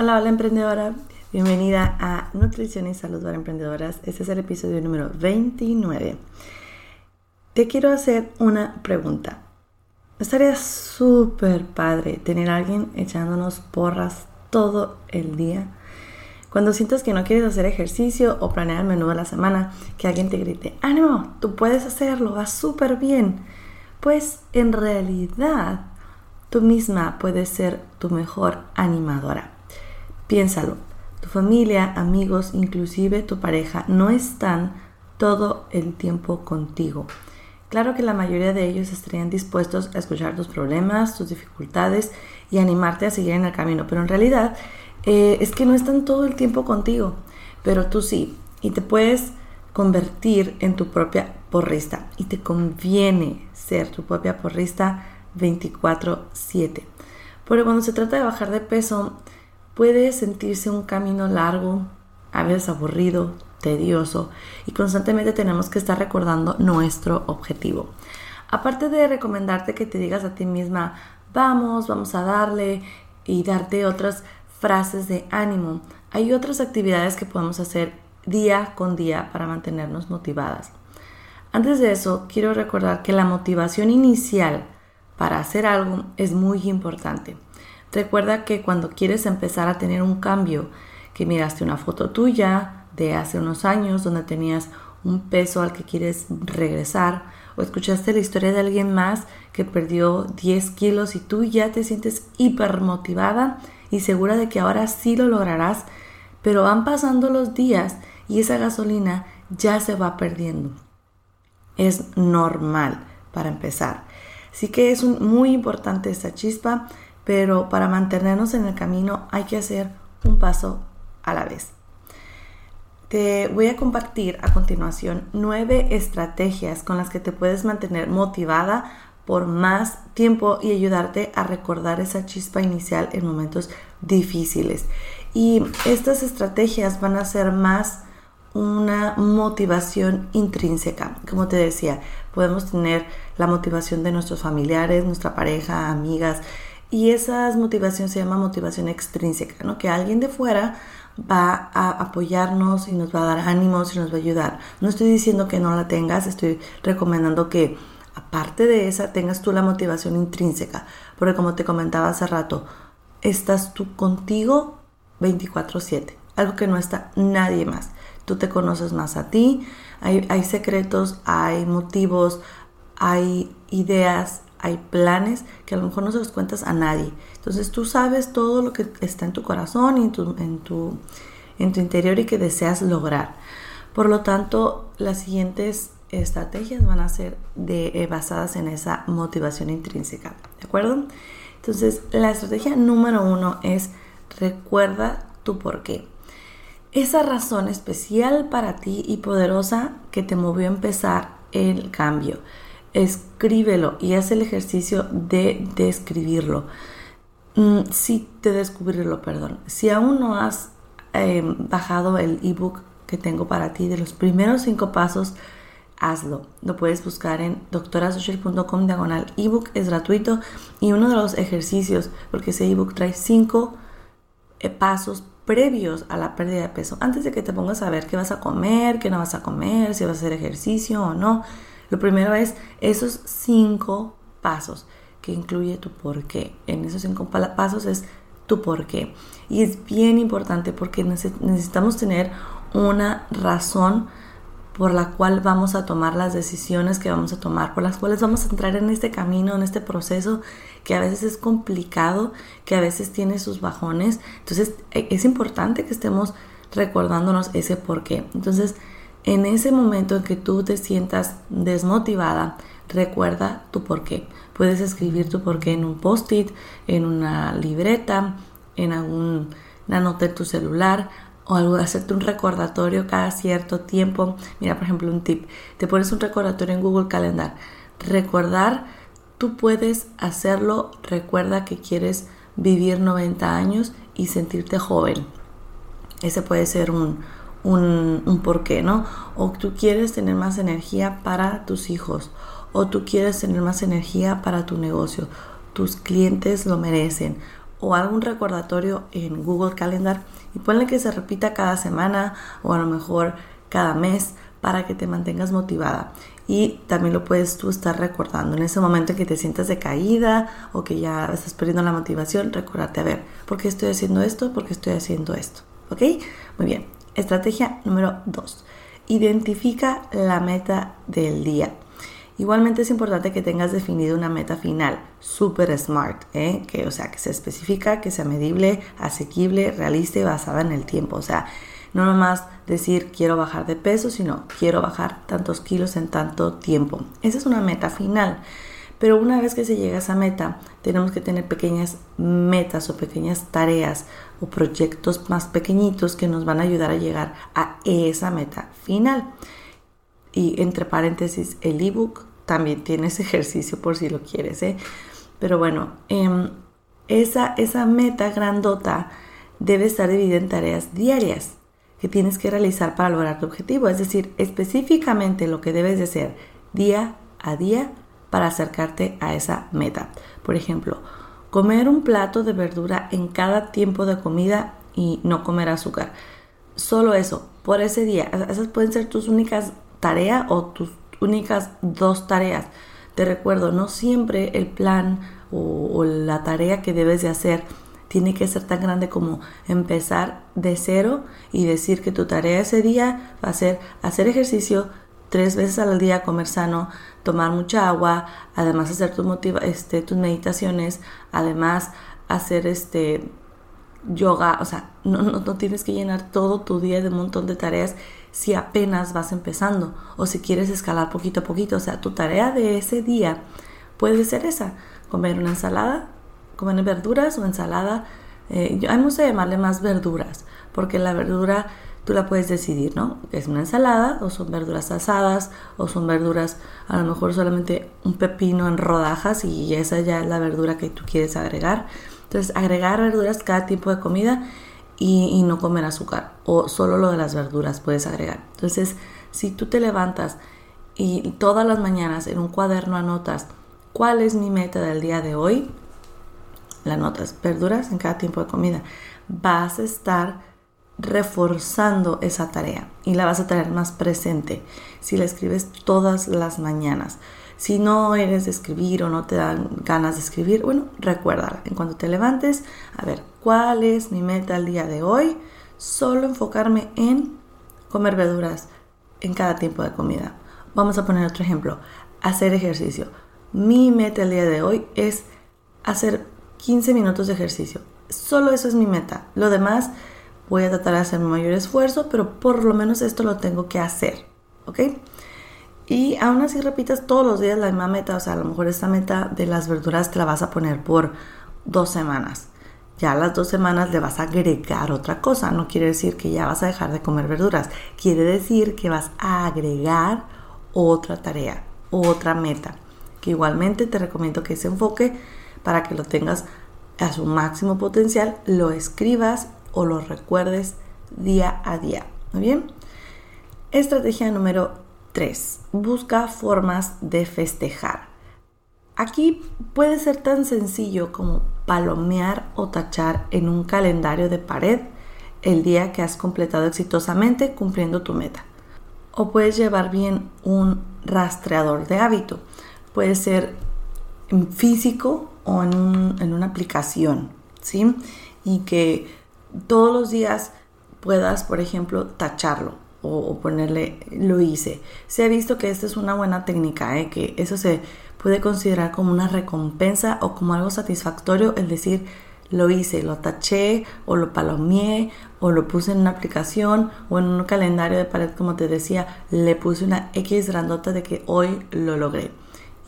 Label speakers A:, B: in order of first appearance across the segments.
A: Hola, hola emprendedora. Bienvenida a Nutrición y Salud para Emprendedoras. Este es el episodio número 29. Te quiero hacer una pregunta. Estaría súper padre tener a alguien echándonos porras todo el día. Cuando sientas que no quieres hacer ejercicio o planear el menú de la semana, que alguien te grite, ánimo, tú puedes hacerlo, va súper bien. Pues en realidad tú misma puedes ser tu mejor animadora. Piénsalo, tu familia, amigos, inclusive tu pareja no están todo el tiempo contigo. Claro que la mayoría de ellos estarían dispuestos a escuchar tus problemas, tus dificultades y animarte a seguir en el camino, pero en realidad eh, es que no están todo el tiempo contigo, pero tú sí, y te puedes convertir en tu propia porrista y te conviene ser tu propia porrista 24/7. Porque cuando se trata de bajar de peso, puede sentirse un camino largo, a veces aburrido, tedioso y constantemente tenemos que estar recordando nuestro objetivo. Aparte de recomendarte que te digas a ti misma, vamos, vamos a darle y darte otras frases de ánimo, hay otras actividades que podemos hacer día con día para mantenernos motivadas. Antes de eso, quiero recordar que la motivación inicial para hacer algo es muy importante. Recuerda que cuando quieres empezar a tener un cambio, que miraste una foto tuya de hace unos años donde tenías un peso al que quieres regresar, o escuchaste la historia de alguien más que perdió 10 kilos y tú ya te sientes hiper motivada y segura de que ahora sí lo lograrás, pero van pasando los días y esa gasolina ya se va perdiendo. Es normal para empezar. Así que es muy importante esta chispa pero para mantenernos en el camino hay que hacer un paso a la vez. Te voy a compartir a continuación nueve estrategias con las que te puedes mantener motivada por más tiempo y ayudarte a recordar esa chispa inicial en momentos difíciles. Y estas estrategias van a ser más una motivación intrínseca. Como te decía, podemos tener la motivación de nuestros familiares, nuestra pareja, amigas, y esa motivación se llama motivación extrínseca, ¿no? Que alguien de fuera va a apoyarnos y nos va a dar ánimos y nos va a ayudar. No estoy diciendo que no la tengas, estoy recomendando que aparte de esa tengas tú la motivación intrínseca, porque como te comentaba hace rato, estás tú contigo 24/7, algo que no está nadie más. Tú te conoces más a ti, hay, hay secretos, hay motivos, hay ideas, hay planes que a lo mejor no se los cuentas a nadie. Entonces tú sabes todo lo que está en tu corazón y en tu, en tu, interior y que deseas lograr. Por lo tanto, las siguientes estrategias van a ser eh, basadas en esa motivación intrínseca. ¿De acuerdo? Entonces, la estrategia número uno es recuerda tu por qué. Esa razón especial para ti y poderosa que te movió a empezar el cambio escríbelo y haz el ejercicio de describirlo. Mm, sí, de descubrirlo, perdón. Si aún no has em, bajado el ebook que tengo para ti de los primeros cinco pasos, hazlo. Lo puedes buscar en doctorasocial.com diagonal ebook, es gratuito y uno de los ejercicios, porque ese ebook trae cinco eh, pasos previos a la pérdida de peso, antes de que te pongas a ver qué vas a comer, qué no vas a comer, si vas a hacer ejercicio o no Lo primero es esos cinco pasos que incluye tu por qué. En esos cinco pasos es tu por qué. Y es bien importante porque necesitamos tener una razón por la cual vamos a tomar las decisiones que vamos a tomar, por las cuales vamos a entrar en este camino, en este proceso que a veces es complicado, que a veces tiene sus bajones. Entonces e, es importante que estemos recordándonos ese por qué. Entonces, en ese momento en que tú te sientas desmotivada, recuerda tu por qué. Puedes escribir tu por qué en un post-it, en una libreta, en alguna nota en tu celular o algo, hacerte un recordatorio cada cierto tiempo. Mira, por ejemplo, un tip. Te pones un recordatorio en Google Calendar. Recordar, tú puedes hacerlo. Recuerda que quieres vivir 90 años y sentirte joven. Ese puede ser un, un, un porqué, ¿no? O tú quieres tener más energía para tus hijos. O tú quieres tener más energía para tu negocio. Tus clientes lo merecen o algún recordatorio en Google Calendar y ponle que se repita cada semana o a lo mejor cada mes para que te mantengas motivada. Y también lo puedes tú estar recordando en ese momento en que te sientas decaída o que ya estás perdiendo la motivación, recordarte a ver, ¿por qué estoy haciendo esto? ¿Por qué estoy haciendo esto? ¿Ok? Muy bien. Estrategia número 2. Identifica la meta del día. Igualmente es importante que tengas definido una meta final, super smart, ¿eh? que, o sea, que sea específica, que sea medible, asequible, realista y basada en el tiempo. O sea, no nomás decir quiero bajar de peso, sino quiero bajar tantos kilos en tanto tiempo. Esa es una meta final. Pero una vez que se llega a esa meta, tenemos que tener pequeñas metas o pequeñas tareas o proyectos más pequeñitos que nos van a ayudar a llegar a esa meta final. Y entre paréntesis, el ebook también tienes ejercicio por si lo quieres, ¿eh? Pero bueno, em, esa, esa meta grandota debe estar dividida en tareas diarias que tienes que realizar para lograr tu objetivo. Es decir, específicamente lo que debes de hacer día a día para acercarte a esa meta. Por ejemplo, comer un plato de verdura en cada tiempo de comida y no comer azúcar. Solo eso, por ese día. Esas pueden ser tus únicas tareas o tus únicas dos tareas. Te recuerdo, no siempre el plan o, la tarea que debes de hacer tiene que ser tan grande como empezar de cero y decir que tu tarea ese día va a ser hacer ejercicio tres veces al día, comer sano, tomar mucha agua, además hacer tus, motiva este, tus meditaciones, además hacer este yoga, o sea, no, no, no, tienes que llenar todo tu día de un montón de tareas si apenas vas empezando o si quieres escalar poquito a poquito. O sea, tu tarea de ese día puede ser esa, comer una ensalada, comer verduras o ensalada. Eh, yo, a mí me llamarle más verduras, porque la verdura tú la puedes decidir, ¿no? Es una ensalada o son verduras asadas o son verduras a lo mejor solamente un pepino en rodajas y esa ya es la verdura que tú quieres agregar. Entonces, agregar verduras cada tipo de comida y, no comer azúcar o solo lo de las verduras puedes agregar. Entonces, si tú te levantas y todas las mañanas en un cuaderno anotas cuál es mi meta del día de hoy, la notas verduras en cada tiempo de comida, vas a estar reforzando esa tarea y la vas a tener más presente si la escribes todas las mañanas. Si no eres de escribir o no te dan ganas de escribir, bueno, recuérdala. En cuanto te levantes, a ver, ¿cuál es mi meta el día de hoy? Solo enfocarme en comer verduras en cada tiempo de comida. Vamos a poner otro ejemplo. Hacer ejercicio. Mi meta el día de hoy es hacer 15 minutos de ejercicio. Solo eso es mi meta. Lo demás voy a tratar de hacer mi mayor esfuerzo, pero por lo menos esto lo tengo que hacer. ¿Ok? Y aún así repitas todos los días la misma meta, o sea, a lo mejor esta meta de las verduras te la vas a poner por dos semanas. Ya a las dos semanas le vas a agregar otra cosa. No quiere decir que ya vas a dejar de comer verduras. Quiere decir que vas a agregar otra tarea, otra meta. Que igualmente te recomiendo que ese enfoque para que lo tengas a su máximo potencial, lo escribas o lo recuerdes día a día. Bien. Estrategia número 3. Busca formas de festejar. Aquí puede ser tan sencillo como palomear o tachar en un calendario de pared el día que has completado exitosamente cumpliendo tu meta. O puedes llevar bien un rastreador de hábito. Puede ser en físico o en, en una aplicación, ¿sí? Y que todos los días puedas, por ejemplo, tacharlo o, ponerle lo hice. Se ha visto que esta es una buena técnica, ¿eh? que eso se puede considerar como una recompensa o como algo satisfactorio, el decir lo hice, lo taché o lo palomeé o lo puse en una aplicación o en un calendario de pared como te decía, le puse una X grandota de que hoy lo logré.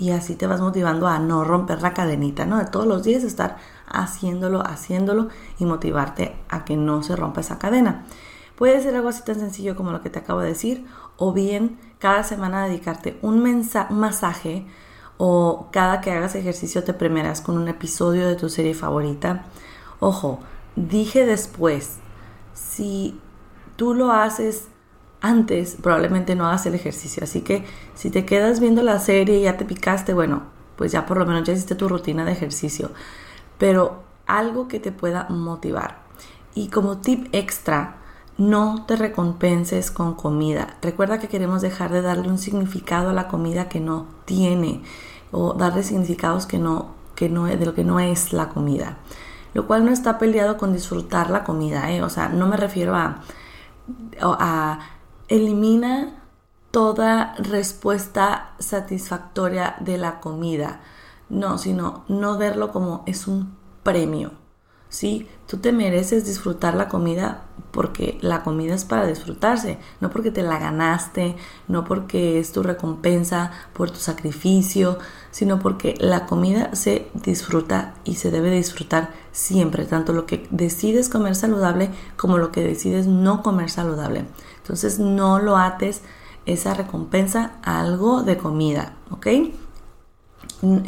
A: Y así te vas motivando a no romper la cadenita, ¿no? De todos los días estar haciéndolo, haciéndolo y motivarte a que no se rompa esa cadena. Puede ser algo así tan sencillo como lo que te acabo de decir, o bien cada semana dedicarte un, un masaje o cada que hagas ejercicio te premiarás con un episodio de tu serie favorita. Ojo, dije después, si tú lo haces antes, probablemente no hagas el ejercicio. Así que si te quedas viendo la serie y ya te picaste, bueno, pues ya por lo menos ya hiciste tu rutina de ejercicio. Pero algo que te pueda motivar. Y como tip extra, no te recompenses con comida. Recuerda que queremos dejar de darle un significado a la comida que no tiene o darle significados que no, que no, de lo que no es la comida. Lo cual no está peleado con disfrutar la comida, ¿eh? o sea, no me refiero a, a elimina toda respuesta satisfactoria de la comida. No, sino no verlo como es un premio. ¿sí? Tú te mereces disfrutar la comida porque la comida es para disfrutarse, no porque te la ganaste, no porque es tu recompensa por tu sacrificio, sino porque la comida se disfruta y se debe disfrutar siempre, tanto lo que decides comer saludable como lo que decides no comer saludable. Entonces no lo ates esa recompensa a algo de comida, ¿ok?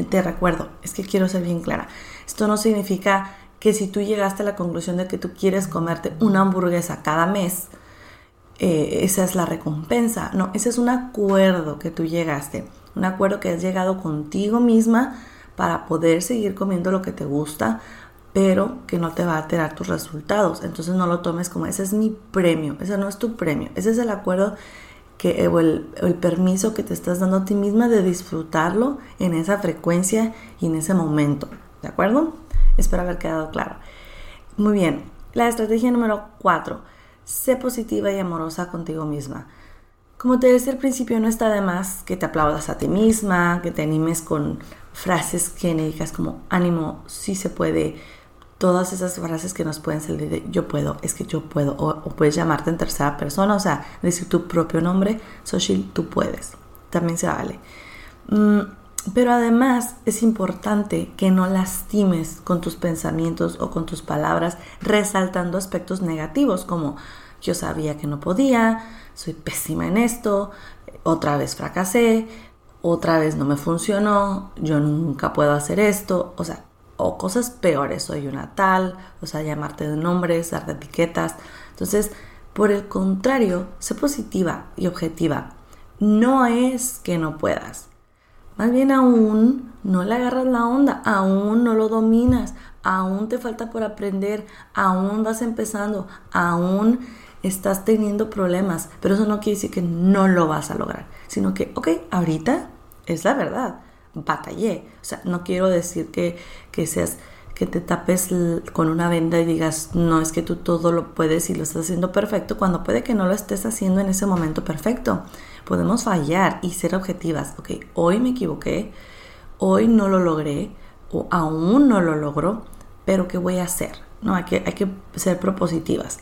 A: Te recuerdo, es que quiero ser bien clara. Esto no significa que si tú llegaste a la conclusión de que tú quieres comerte una hamburguesa cada mes, eh, esa es la recompensa. No, ese es un acuerdo que tú llegaste, un acuerdo que has llegado contigo misma para poder seguir comiendo lo que te gusta, pero que no te va a alterar tus resultados. Entonces no lo tomes como ese es mi premio, ese no es tu premio, ese es el acuerdo que, o el, el permiso que te estás dando a ti misma de disfrutarlo en esa frecuencia y en ese momento. ¿De acuerdo? Espero haber quedado claro. Muy bien, la estrategia número 4. Sé positiva y amorosa contigo misma. Como te decía al principio, no está de más que te aplaudas a ti misma, que te animes con frases genéricas como ánimo, sí se puede, todas esas frases que nos pueden salir de yo puedo, es que yo puedo, o, puedes llamarte en tercera persona, o sea, decir tu propio nombre, Soshil, tú puedes, también se vale. Mm, pero además es importante que no lastimes con tus pensamientos o con tus palabras resaltando aspectos negativos como yo sabía que no podía, soy pésima en esto, otra vez fracasé, otra vez no me funcionó, yo nunca puedo hacer esto, o sea, o cosas peores, soy una tal, o sea, llamarte de nombres, darte etiquetas. Entonces, por el contrario, sé positiva y objetiva. No es que no puedas, más bien aún no le agarras la onda, aún no lo dominas, aún te falta por aprender, aún vas empezando, aún estás teniendo problemas, pero eso no quiere decir que no lo vas a lograr, sino que, ok, ahorita es la verdad, batallé, o sea, no quiero decir que, que seas que te tapes con una venda y digas, no es que tú todo lo puedes y lo estás haciendo perfecto, cuando puede que no lo estés haciendo en ese momento perfecto. Podemos fallar y ser objetivas. Ok, hoy me equivoqué, hoy no lo logré o aún no lo logro, pero ¿qué voy a hacer? No, hay que, hay que ser propositivas.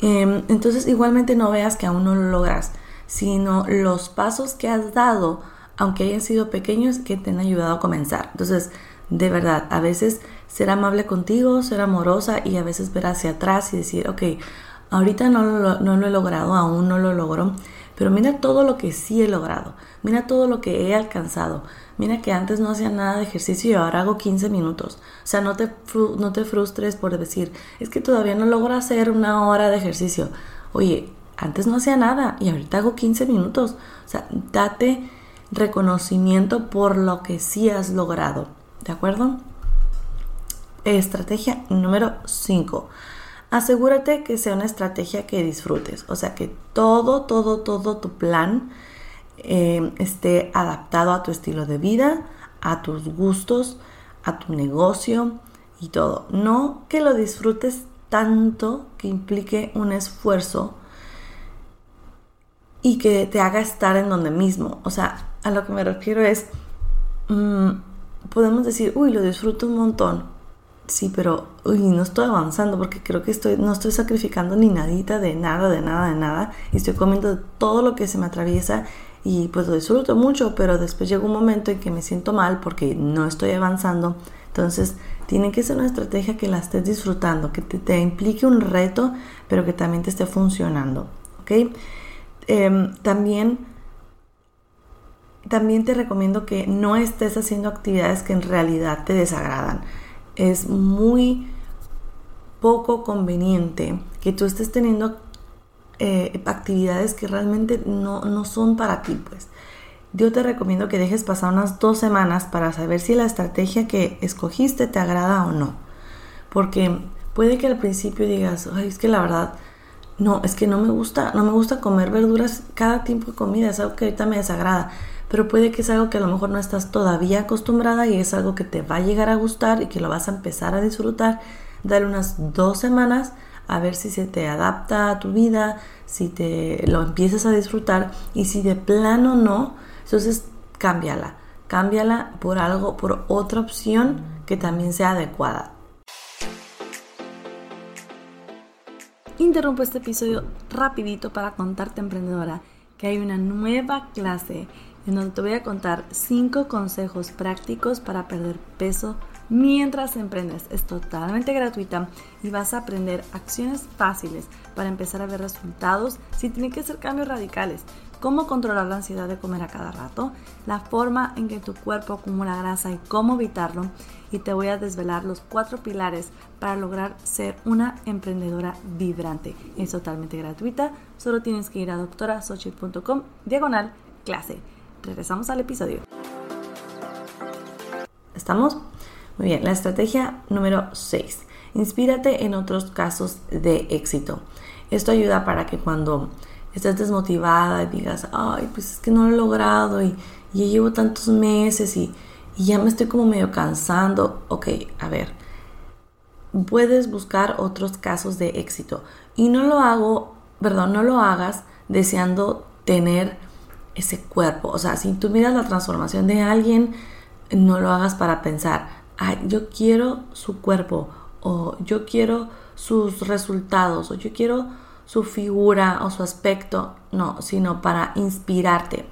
A: Em, entonces, igualmente no veas que aún no lo logras, sino los pasos que has dado, aunque hayan sido pequeños, que te han ayudado a comenzar. Entonces, de verdad, a veces ser amable contigo, ser amorosa y a veces ver hacia atrás y decir, ok, ahorita no lo, no lo he logrado, aún no lo logro, pero mira todo lo que sí he logrado, mira todo lo que he alcanzado, mira que antes no hacía nada de ejercicio y ahora hago 15 minutos. O sea, no te, no te frustres por decir, es que todavía no logro hacer una hora de ejercicio. Oye, antes no hacía nada y ahorita hago 15 minutos. O sea, date reconocimiento por lo que sí has logrado. ¿De acuerdo? Estrategia número 5. Asegúrate que sea una estrategia que disfrutes. O sea, que todo, todo, todo tu plan eh, esté adaptado a tu estilo de vida, a tus gustos, a tu negocio y todo. No que lo disfrutes tanto que implique un esfuerzo y que te haga estar en donde mismo. O sea, a lo que me refiero es, mm, podemos decir, uy, lo disfruto un montón. Sí, pero uy, no estoy avanzando porque creo que estoy, no estoy sacrificando ni nadita de nada, de nada, de nada. Y estoy comiendo todo lo que se me atraviesa y pues lo disfruto mucho, pero después llega un momento en que me siento mal porque no estoy avanzando. Entonces, tiene que ser una estrategia que la estés disfrutando, que te, implique un reto, pero que también te esté funcionando. ¿Ok? Em, también, también te recomiendo que no estés haciendo actividades que en realidad te desagradan. Es muy poco conveniente que tú estés teniendo eh, actividades que realmente no, no son para ti, pues. Yo te recomiendo que dejes pasar unas dos semanas para saber si la estrategia que escogiste te agrada o no. Porque puede que al principio digas, Ay, es que la verdad, no, es que no me gusta, no me gusta comer verduras cada tiempo de comida, es algo que ahorita me desagrada. Pero puede que es algo que a lo mejor no estás todavía acostumbrada y es algo que te va a llegar a gustar y que lo vas a empezar a disfrutar. Dale unas dos semanas a ver si se te adapta a tu vida, si te lo empiezas a disfrutar y si de plano no, entonces, cámbiala, cámbiala por algo, por otra opción que también sea adecuada. Interrumpo este episodio rapidito para contarte, emprendedora, que hay una nueva clase en donde te voy a contar 5 consejos prácticos para perder peso mientras emprendes. Es totalmente gratuita y vas a aprender acciones fáciles para empezar a ver resultados si tienen que ser cambios radicales cómo controlar la ansiedad de comer a cada rato, la forma en que tu cuerpo acumula grasa y cómo evitarlo. Y te voy a desvelar los cuatro pilares para lograr ser una emprendedora vibrante. Es totalmente gratuita, solo tienes que ir a doctorasochi.com diagonal clase. Regresamos al episodio. ¿Estamos? Muy bien, la estrategia número 6. Inspírate en otros casos de éxito. Esto ayuda para que cuando estás desmotivada y digas, ay, pues es que no lo he logrado y, ya llevo tantos meses y, ya me estoy como medio cansando. Ok, a ver, puedes buscar otros casos de éxito y no lo hago, perdón, no lo hagas deseando tener ese cuerpo. O sea, si tú miras la transformación de alguien, no lo hagas para pensar, ay, yo quiero su cuerpo o yo quiero sus resultados o yo quiero su figura o su aspecto, no, sino para inspirarte.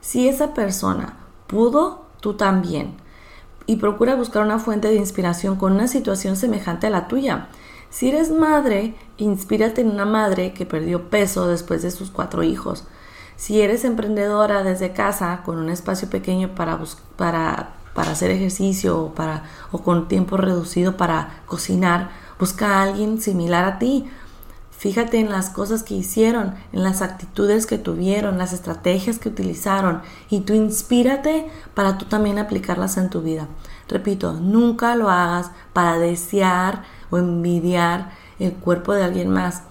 A: Si esa persona pudo, tú también. Y procura buscar una fuente de inspiración con una situación semejante a la tuya. Si eres madre, inspírate en una madre que perdió peso después de sus cuatro hijos. Si eres emprendedora desde casa con un espacio pequeño para, para, para hacer ejercicio o, para, o con tiempo reducido para cocinar, busca a alguien similar a ti Fíjate en las cosas que hicieron, en las actitudes que tuvieron, las estrategias que utilizaron y tú inspírate para tú también aplicarlas en tu vida. Repito, nunca lo hagas para desear o envidiar el cuerpo de alguien más,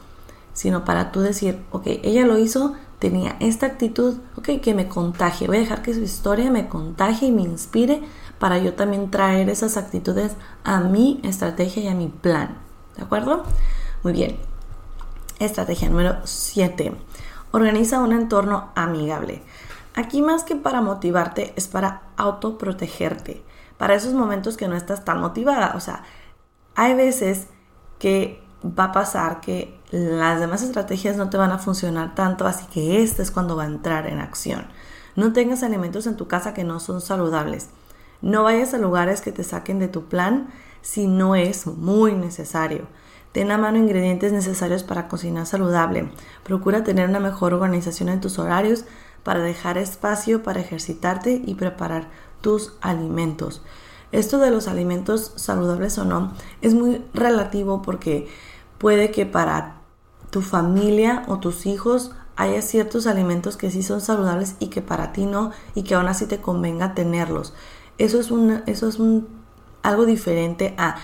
A: sino para tú decir, ok, ella lo hizo, tenía esta actitud, ok, que me contagie, voy a dejar que su historia me contagie y me inspire para yo también traer esas actitudes a mi estrategia y a mi plan. ¿De acuerdo? Muy bien, Estrategia número 7. Organiza un entorno amigable. Aquí más que para motivarte es para autoprotegerte. Para esos momentos que no estás tan motivada. O sea, hay veces que va a pasar que las demás estrategias no te van a funcionar tanto, así que este es cuando va a entrar en acción. No tengas alimentos en tu casa que no son saludables. No vayas a lugares que te saquen de tu plan si no es muy necesario. Ten a mano ingredientes necesarios para cocinar saludable. Procura tener una mejor organización en tus horarios para dejar espacio para ejercitarte y preparar tus alimentos. Esto de los alimentos saludables o no es muy relativo porque puede que para tu familia o tus hijos haya ciertos alimentos que sí son saludables y que para ti no y que aún así te convenga tenerlos. Eso es, eso es un, algo diferente a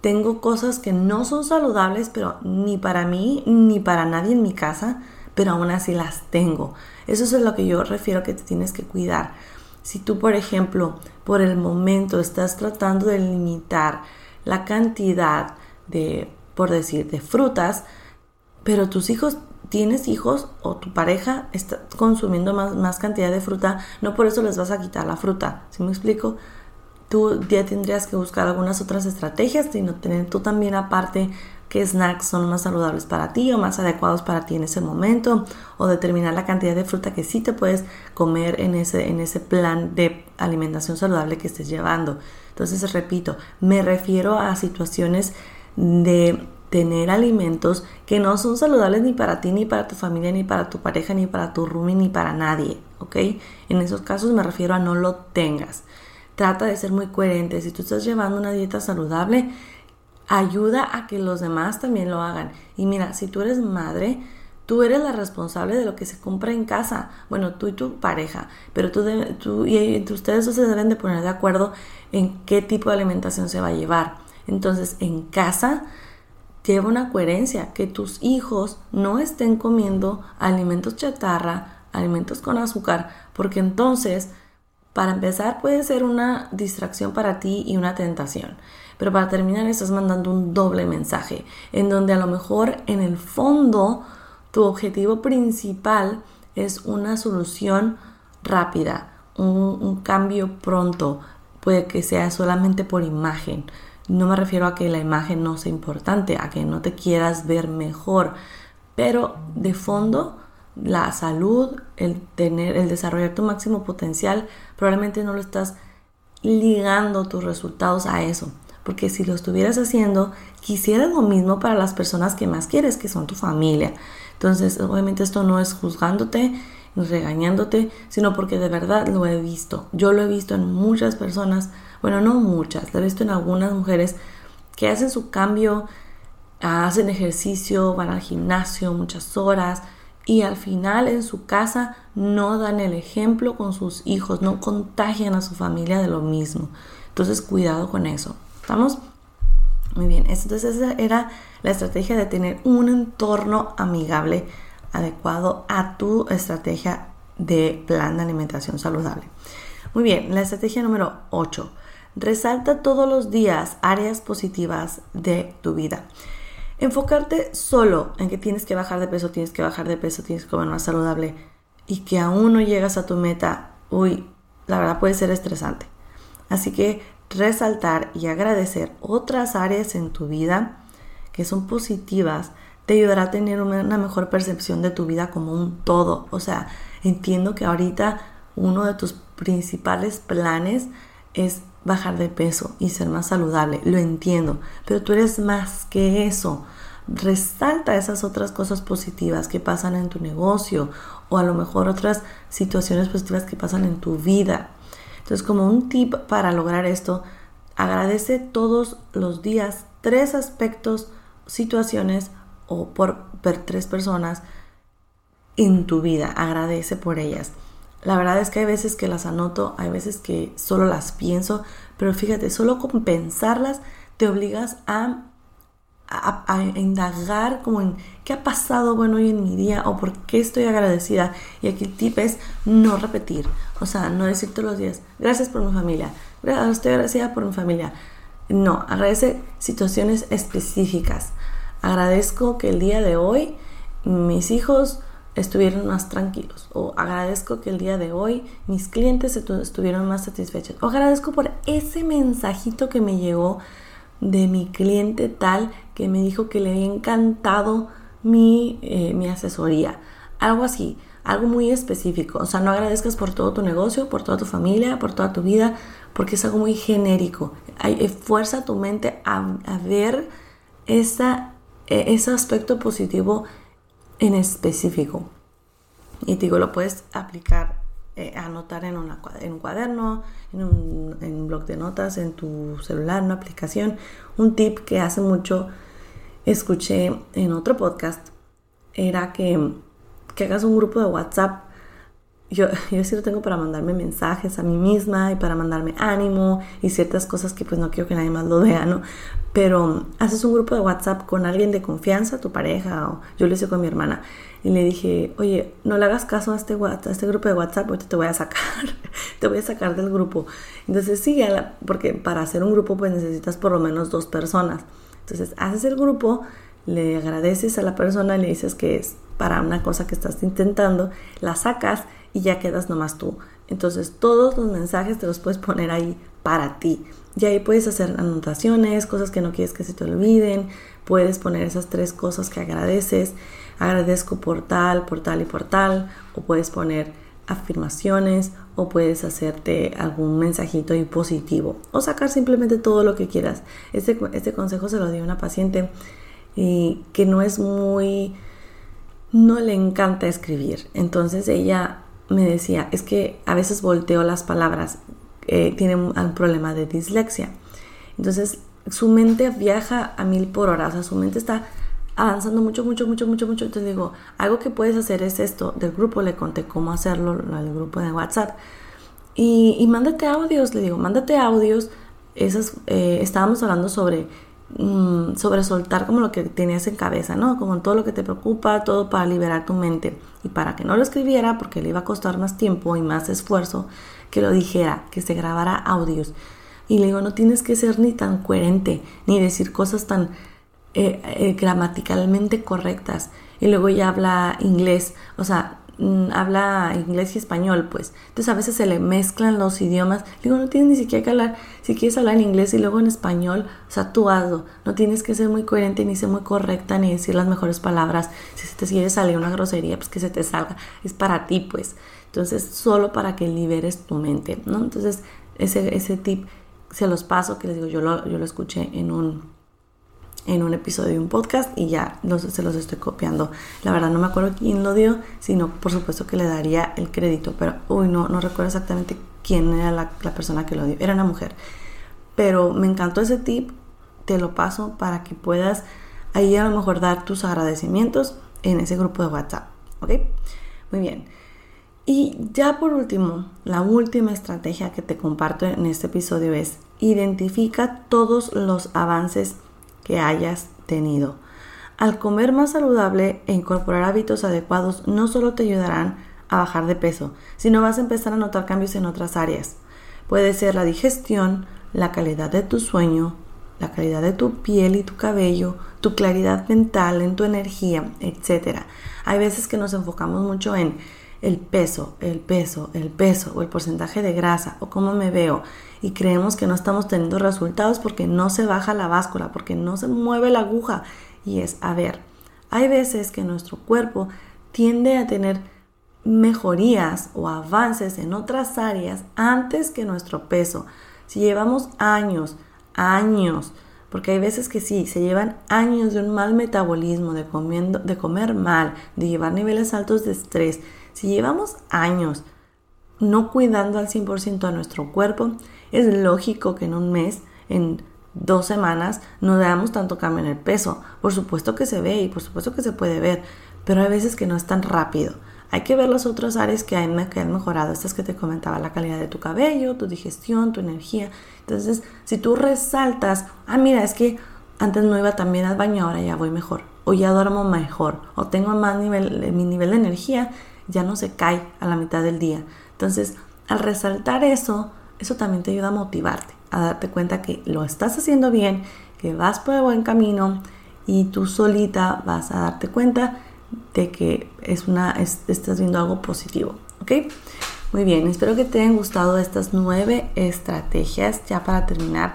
A: tengo cosas que no son saludables, pero ni para mí ni para nadie en mi casa, pero aún así las tengo. Eso es lo que yo refiero que te tienes que cuidar. Si tú, por ejemplo, por el momento estás tratando de limitar la cantidad de, por decir, de frutas, pero tus hijos, tienes hijos o tu pareja está consumiendo más, más cantidad de fruta, no por eso les vas a quitar la fruta. ¿Sí me explico? Tú ya tendrías que buscar algunas otras estrategias, sino tener tú también aparte qué snacks son más saludables para ti o más adecuados para ti en ese momento o determinar la cantidad de fruta que sí te puedes comer en ese, en ese plan de alimentación saludable que estés llevando. Entonces, repito, me refiero a situaciones de tener alimentos que no son saludables ni para ti, ni para tu familia, ni para tu pareja, ni para tu roomie, ni para nadie, ¿ok? En esos casos me refiero a no lo tengas. Trata de ser muy coherente. Si tú estás llevando una dieta saludable, ayuda a que los demás también lo hagan. Y mira, si tú eres madre, tú eres la responsable de lo que se compra en casa. Bueno, tú y tu pareja, pero tú, tú y entre ustedes se deben de poner de acuerdo en qué tipo de alimentación se va a llevar. Entonces, en casa lleva una coherencia, que tus hijos no estén comiendo alimentos chatarra, alimentos con azúcar, porque entonces, para empezar, puede ser una distracción para ti y una tentación. Pero para terminar estás mandando un doble mensaje, en donde a lo mejor en el fondo tu objetivo principal es una solución rápida, un, cambio pronto, puede que sea solamente por imagen. No me refiero a que la imagen no sea importante, a que no te quieras ver mejor, pero de fondo la salud, el tener, el desarrollar tu máximo potencial, probablemente no lo estás ligando tus resultados a eso porque si lo estuvieras haciendo, quisieras lo mismo para las personas que más quieres, que son tu familia. Entonces, obviamente esto no es juzgándote, regañándote, sino porque de verdad lo he visto. Yo lo he visto en muchas personas, bueno, no muchas, lo he visto en algunas mujeres que hacen su cambio, hacen ejercicio, van al gimnasio muchas horas y al final en su casa no dan el ejemplo con sus hijos, no contagian a su familia de lo mismo. Entonces, cuidado con eso. ¿Estamos? Muy bien, entonces esa era la estrategia de tener un entorno amigable adecuado a tu estrategia de plan de alimentación saludable. Muy bien, la estrategia número 8. Resalta todos los días áreas positivas de tu vida. Enfocarte solo en que tienes que bajar de peso, tienes que bajar de peso, tienes que comer más saludable y que aún no llegas a tu meta, uy, la verdad puede ser estresante. Así que resaltar y agradecer otras áreas en tu vida que son positivas te ayudará a tener una mejor percepción de tu vida como un todo. O sea, entiendo que ahorita uno de tus principales planes es bajar de peso y ser más saludable. Lo entiendo, pero tú eres más que eso. Resalta esas otras cosas positivas que pasan en tu negocio o a lo mejor otras situaciones positivas que pasan en tu vida. Entonces, como un tip para lograr esto, agradece todos los días tres aspectos, situaciones o por, tres personas en tu vida. Agradece por ellas. La verdad es que hay veces que las anoto, hay veces que solo las pienso, pero fíjate, solo con pensarlas te obligas a a, indagar como en qué ha pasado bueno hoy en mi día o por qué estoy agradecida. Y aquí el tip es no repetir, o sea, no decir todos los días, gracias por mi familia, estoy agradecida por mi familia. No, agradece situaciones específicas. Agradezco que el día de hoy mis hijos estuvieron más tranquilos o agradezco que el día de hoy mis clientes estuvieron más satisfechos o agradezco por ese mensajito que me llegó de mi cliente tal que me dijo que le había encantado mi, eh, mi asesoría. Algo así, algo muy específico. O sea, no agradezcas por todo tu negocio, por toda tu familia, por toda tu vida, porque es algo muy genérico. Hay, fuerza tu mente a, ver esa, e, ese aspecto positivo en específico. Y digo, lo puedes aplicar eh, anotar en, en, un cuaderno, en un, en blog de notas, en tu celular, en una aplicación. Un tip que hace mucho escuché en otro podcast era que, que hagas un grupo de WhatsApp yo, yo sí lo tengo para mandarme mensajes a mí misma y para mandarme ánimo y ciertas cosas que pues no quiero que nadie más lo vea, ¿no? Pero haces un grupo de WhatsApp con alguien de confianza, tu pareja, o yo lo hice con mi hermana, y le dije, oye, no le hagas caso a este, a este grupo de WhatsApp, ahorita te voy a sacar, te voy a sacar del grupo. Entonces sí, porque para hacer un grupo pues necesitas por lo menos dos personas. Entonces haces el grupo, le agradeces a la persona, le dices que es para una cosa que estás intentando, la sacas y ya quedas nomás tú. Entonces todos los mensajes te los puedes poner ahí para ti. Y ahí puedes hacer anotaciones, cosas que no quieres que se te olviden. Puedes poner esas tres cosas que agradeces. Agradezco por tal, por tal y por tal. O puedes poner afirmaciones o puedes hacerte algún mensajito positivo o sacar simplemente todo lo que quieras. Este, este consejo se lo dio una paciente que no es muy, no le encanta escribir. Entonces ella me decía, es que a veces volteo las palabras, eh, tiene un, problema de dislexia. Entonces su mente viaja a mil por hora, o sea, su mente está avanzando mucho, mucho, mucho, mucho, mucho. Entonces digo, algo que puedes hacer es esto. Del grupo le conté cómo hacerlo, al grupo de WhatsApp. Y, mándate audios, le digo, mándate audios. Esas, eh, estábamos hablando sobre Mm, sobre soltar como lo que tenías en cabeza, ¿no? Como todo lo que te preocupa, todo para liberar tu mente. Y para que no lo escribiera, porque le iba a costar más tiempo y más esfuerzo, que lo dijera, que se grabara audios. Y le digo, no tienes que ser ni tan coherente, ni decir cosas tan eh, eh, gramaticalmente correctas. Y luego ya habla inglés, o sea, habla inglés y español, pues. Entonces a veces se le mezclan los idiomas. Digo, no tienes ni siquiera que hablar, si quieres hablar en inglés y luego en español, o sea, tú hazlo. No tienes que ser muy coherente, ni ser muy correcta, ni decir las mejores palabras. Si se te quiere salir una grosería, pues que se te salga. Es para ti, pues. Entonces, solo para que liberes tu mente, ¿no? Entonces, ese, ese tip se los paso, que les digo, yo lo, yo lo escuché en un en un episodio de un podcast y ya se los estoy copiando. La verdad no me acuerdo quién lo dio, sino por supuesto que le daría el crédito, pero uy, no, no recuerdo exactamente quién era la, persona que lo dio. Era una mujer. Pero me encantó ese tip, te lo paso para que puedas ahí a lo mejor dar tus agradecimientos en ese grupo de WhatsApp. ¿Ok? Muy bien. Y ya por último, la última estrategia que te comparto en este episodio es identifica todos los avances que hayas tenido. Al comer más saludable e incorporar hábitos adecuados no solo te ayudarán a bajar de peso, sino vas a empezar a notar cambios en otras áreas. Puede ser la digestión, la calidad de tu sueño, la calidad de tu piel y tu cabello, tu claridad mental, en tu energía, etc. Hay veces que nos enfocamos mucho en el peso, el peso, el peso o el porcentaje de grasa o cómo me veo y creemos que no estamos teniendo resultados porque no se baja la báscula, porque no se mueve la aguja. Y es, a ver, hay veces que nuestro cuerpo tiende a tener mejorías o avances en otras áreas antes que nuestro peso. Si llevamos años, años, porque hay veces que sí, se llevan años de un mal metabolismo, de, comiendo, de comer mal, de llevar niveles altos de estrés, si llevamos años no cuidando al 100% a nuestro cuerpo, es lógico que en un mes, en dos semanas, no veamos tanto cambio en el peso. Por supuesto que se ve y por supuesto que se puede ver, pero hay veces que no es tan rápido. Hay que ver las otras áreas que que han mejorado, estas que te comentaba, la calidad de tu cabello, tu digestión, tu energía. Entonces, si tú resaltas, ah, mira, es que antes no iba tan bien al baño, ahora ya voy mejor, o ya duermo mejor, o tengo más nivel, mi nivel de energía ya no se cae a la mitad del día. Entonces, al resaltar eso, eso también te ayuda a motivarte, a darte cuenta que lo estás haciendo bien, que vas por el buen camino y tú solita vas a darte cuenta de que es una, estás viendo algo positivo. ¿Ok? Muy bien, espero que te hayan gustado estas nueve estrategias. Ya para terminar,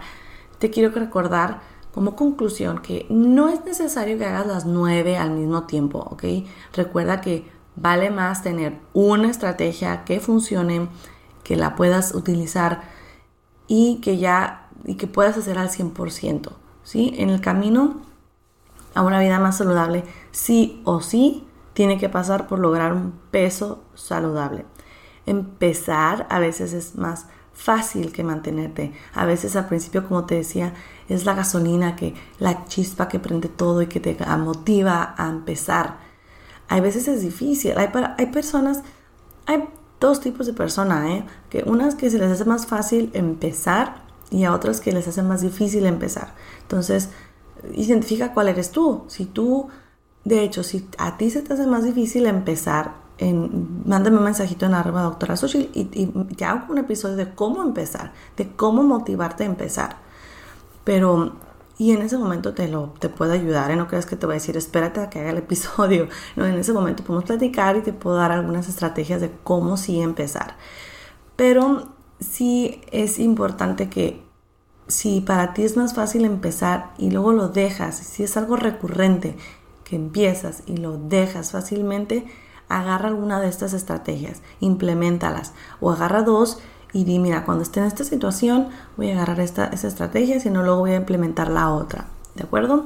A: te quiero recordar como conclusión que no es necesario que hagas las nueve al mismo tiempo, ¿ok? Recuerda que Vale más tener una estrategia que funcione, que la puedas utilizar y que ya y que puedas hacer al 100%, ¿sí? En el camino a una vida más saludable, sí o sí tiene que pasar por lograr un peso saludable. Empezar a veces es más fácil que mantenerte. A veces al principio, como te decía, es la gasolina que la chispa que prende todo y que te motiva a empezar hay veces es difícil, hay, hay personas, hay dos tipos de personas, ¿eh? Que unas que se les hace más fácil empezar y a otras que les hace más difícil empezar. Entonces, identifica cuál eres tú. Si tú, de hecho, si a ti se te hace más difícil empezar, en, mándame un mensajito en arroba doctora Sushi y, y hago un episodio de cómo empezar, de cómo motivarte a empezar. Pero y en ese momento te lo te puedo ayudar, ¿eh? no creas que te voy a decir espérate a que haga el episodio, no, en ese momento podemos platicar y te puedo dar algunas estrategias de cómo sí empezar. Pero sí es importante que si para ti es más fácil empezar y luego lo dejas, si es algo recurrente que empiezas y lo dejas fácilmente, agarra alguna de estas estrategias, implementalas o agarra dos y di, mira, cuando esté en esta situación voy a agarrar esta, esa estrategia, si no luego voy a implementar la otra, ¿de acuerdo?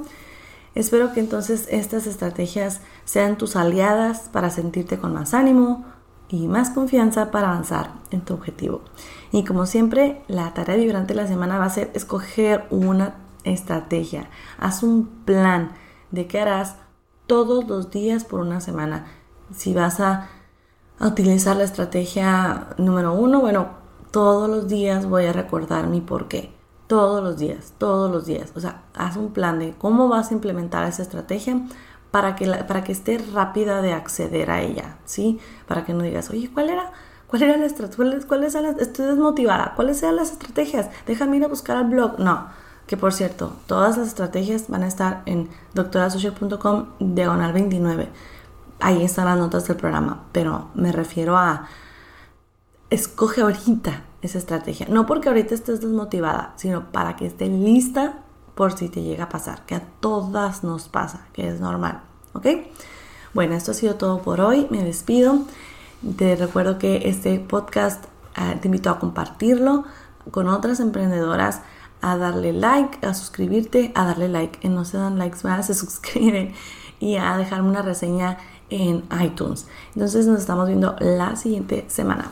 A: Espero que entonces estas estrategias sean tus aliadas para sentirte con más ánimo y más confianza para avanzar en tu objetivo. Y como siempre, la tarea vibrante de la semana va a ser escoger una estrategia. Haz un plan de qué harás todos los días por una semana. Si vas a, a utilizar la estrategia número uno, bueno, todos los días voy a recordar mi por qué. Todos los días, todos los días. O sea, haz un plan de cómo vas a implementar esa estrategia para que, para que esté rápida de acceder a ella, ¿sí? Para que no digas, oye, ¿cuál era? ¿Cuál era la estrategia? ¿Cuál, es la, estoy desmotivada. ¿Cuáles eran las estrategias? Déjame ir a buscar al blog. No, que por cierto, todas las estrategias van a estar en doctorasocial.com diagonal 29. Ahí están las notas del programa, pero me refiero a escoge ahorita esa estrategia. No porque ahorita estés desmotivada, sino para que esté lista por si te llega a pasar, que a todas nos pasa, que es normal. ¿Ok? Bueno, esto ha sido todo por hoy. Me despido. Te recuerdo que este podcast ah, te invito a compartirlo con otras emprendedoras, a darle like, a suscribirte, a darle like. En no se dan likes más, se suscriben y a dejarme una reseña en iTunes. Entonces nos estamos viendo la siguiente semana.